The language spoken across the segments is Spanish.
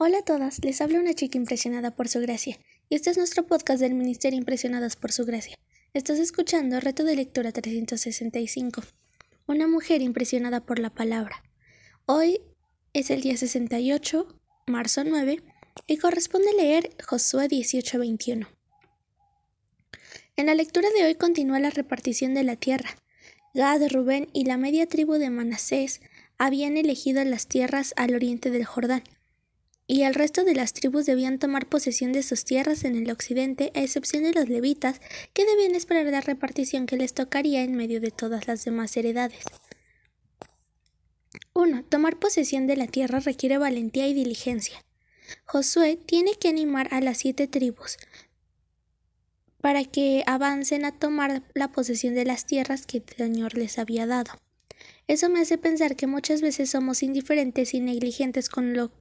Hola a todas, les habla una chica impresionada por su gracia, y este es nuestro podcast del Ministerio Impresionadas por su gracia. Estás escuchando Reto de Lectura 365, una mujer impresionada por la palabra. Hoy es el día 68, marzo 9, y corresponde leer Josué 18:21. En la lectura de hoy continúa la repartición de la tierra. Gad, Rubén y la media tribu de Manasés habían elegido las tierras al oriente del Jordán y el resto de las tribus debían tomar posesión de sus tierras en el occidente, a excepción de los levitas, que debían esperar la repartición que les tocaría en medio de todas las demás heredades. 1. Tomar posesión de la tierra requiere valentía y diligencia. Josué tiene que animar a las siete tribus para que avancen a tomar la posesión de las tierras que el Señor les había dado. Eso me hace pensar que muchas veces somos indiferentes y negligentes con lo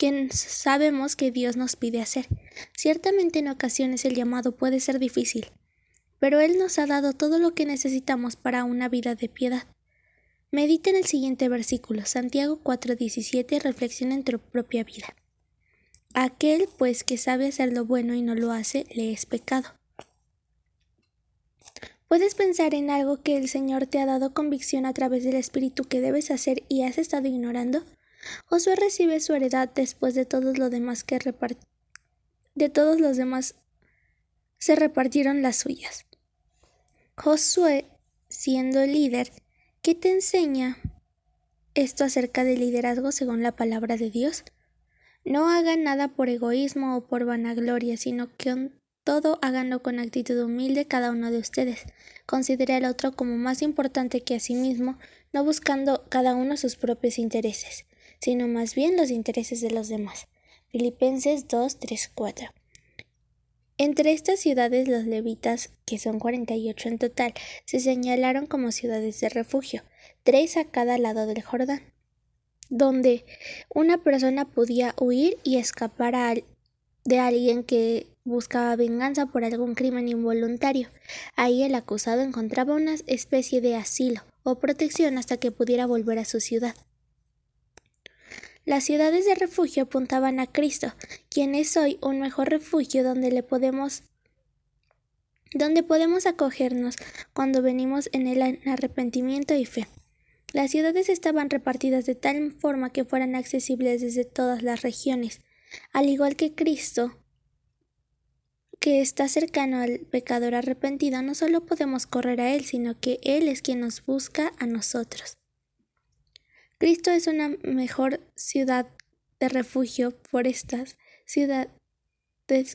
que sabemos que Dios nos pide hacer. Ciertamente en ocasiones el llamado puede ser difícil, pero Él nos ha dado todo lo que necesitamos para una vida de piedad. Medita en el siguiente versículo, Santiago 4:17, y reflexiona en tu propia vida. Aquel, pues, que sabe hacer lo bueno y no lo hace, le es pecado. Puedes pensar en algo que el Señor te ha dado convicción a través del Espíritu que debes hacer y has estado ignorando. Josué recibe su heredad después de todos los demás que de todos los demás se repartieron las suyas. Josué, siendo líder, ¿qué te enseña esto acerca del liderazgo según la palabra de Dios? No hagan nada por egoísmo o por vanagloria, sino que todo háganlo con actitud humilde cada uno de ustedes. Considere al otro como más importante que a sí mismo, no buscando cada uno sus propios intereses sino más bien los intereses de los demás. Filipenses 2, 3, 4. Entre estas ciudades los levitas, que son 48 en total, se señalaron como ciudades de refugio, tres a cada lado del Jordán, donde una persona podía huir y escapar de alguien que buscaba venganza por algún crimen involuntario. Ahí el acusado encontraba una especie de asilo o protección hasta que pudiera volver a su ciudad. Las ciudades de refugio apuntaban a Cristo, quien es hoy un mejor refugio donde le podemos donde podemos acogernos cuando venimos en el arrepentimiento y fe. Las ciudades estaban repartidas de tal forma que fueran accesibles desde todas las regiones, al igual que Cristo, que está cercano al pecador arrepentido, no solo podemos correr a Él, sino que Él es quien nos busca a nosotros. Cristo es una mejor ciudad de refugio por estas ciudades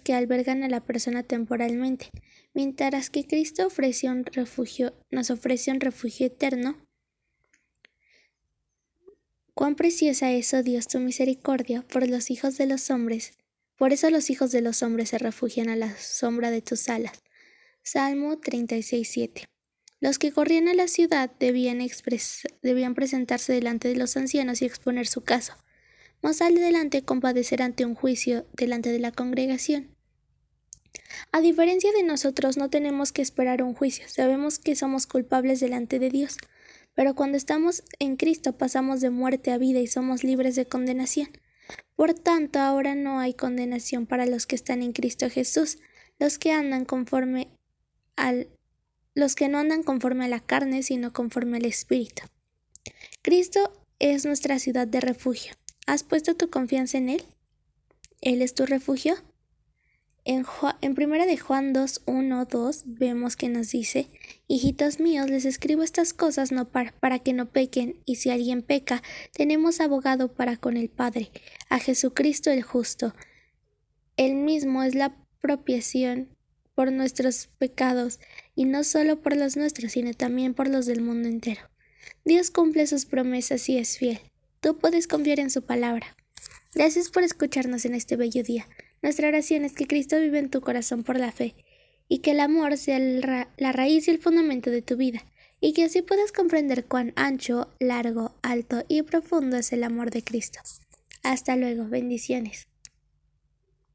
que albergan a la persona temporalmente, mientras que Cristo un refugio, nos ofrece un refugio eterno. Cuán preciosa es, oh Dios, tu misericordia por los hijos de los hombres. Por eso los hijos de los hombres se refugian a la sombra de tus alas. Salmo 36.7 los que corrían a la ciudad debían, debían presentarse delante de los ancianos y exponer su caso. Más adelante compadecer ante un juicio delante de la congregación. A diferencia de nosotros, no tenemos que esperar un juicio, sabemos que somos culpables delante de Dios, pero cuando estamos en Cristo pasamos de muerte a vida y somos libres de condenación. Por tanto, ahora no hay condenación para los que están en Cristo Jesús, los que andan conforme al los que no andan conforme a la carne, sino conforme al Espíritu. Cristo es nuestra ciudad de refugio. ¿Has puesto tu confianza en Él? ¿Él es tu refugio? En, en primera de Juan 2, 1, 2 vemos que nos dice, Hijitos míos, les escribo estas cosas no para, para que no pequen, y si alguien peca, tenemos abogado para con el Padre, a Jesucristo el justo. Él mismo es la propiación por nuestros pecados, y no solo por los nuestros, sino también por los del mundo entero. Dios cumple sus promesas y es fiel. Tú puedes confiar en su palabra. Gracias por escucharnos en este bello día. Nuestra oración es que Cristo vive en tu corazón por la fe, y que el amor sea la raíz y el fundamento de tu vida, y que así puedas comprender cuán ancho, largo, alto y profundo es el amor de Cristo. Hasta luego, bendiciones.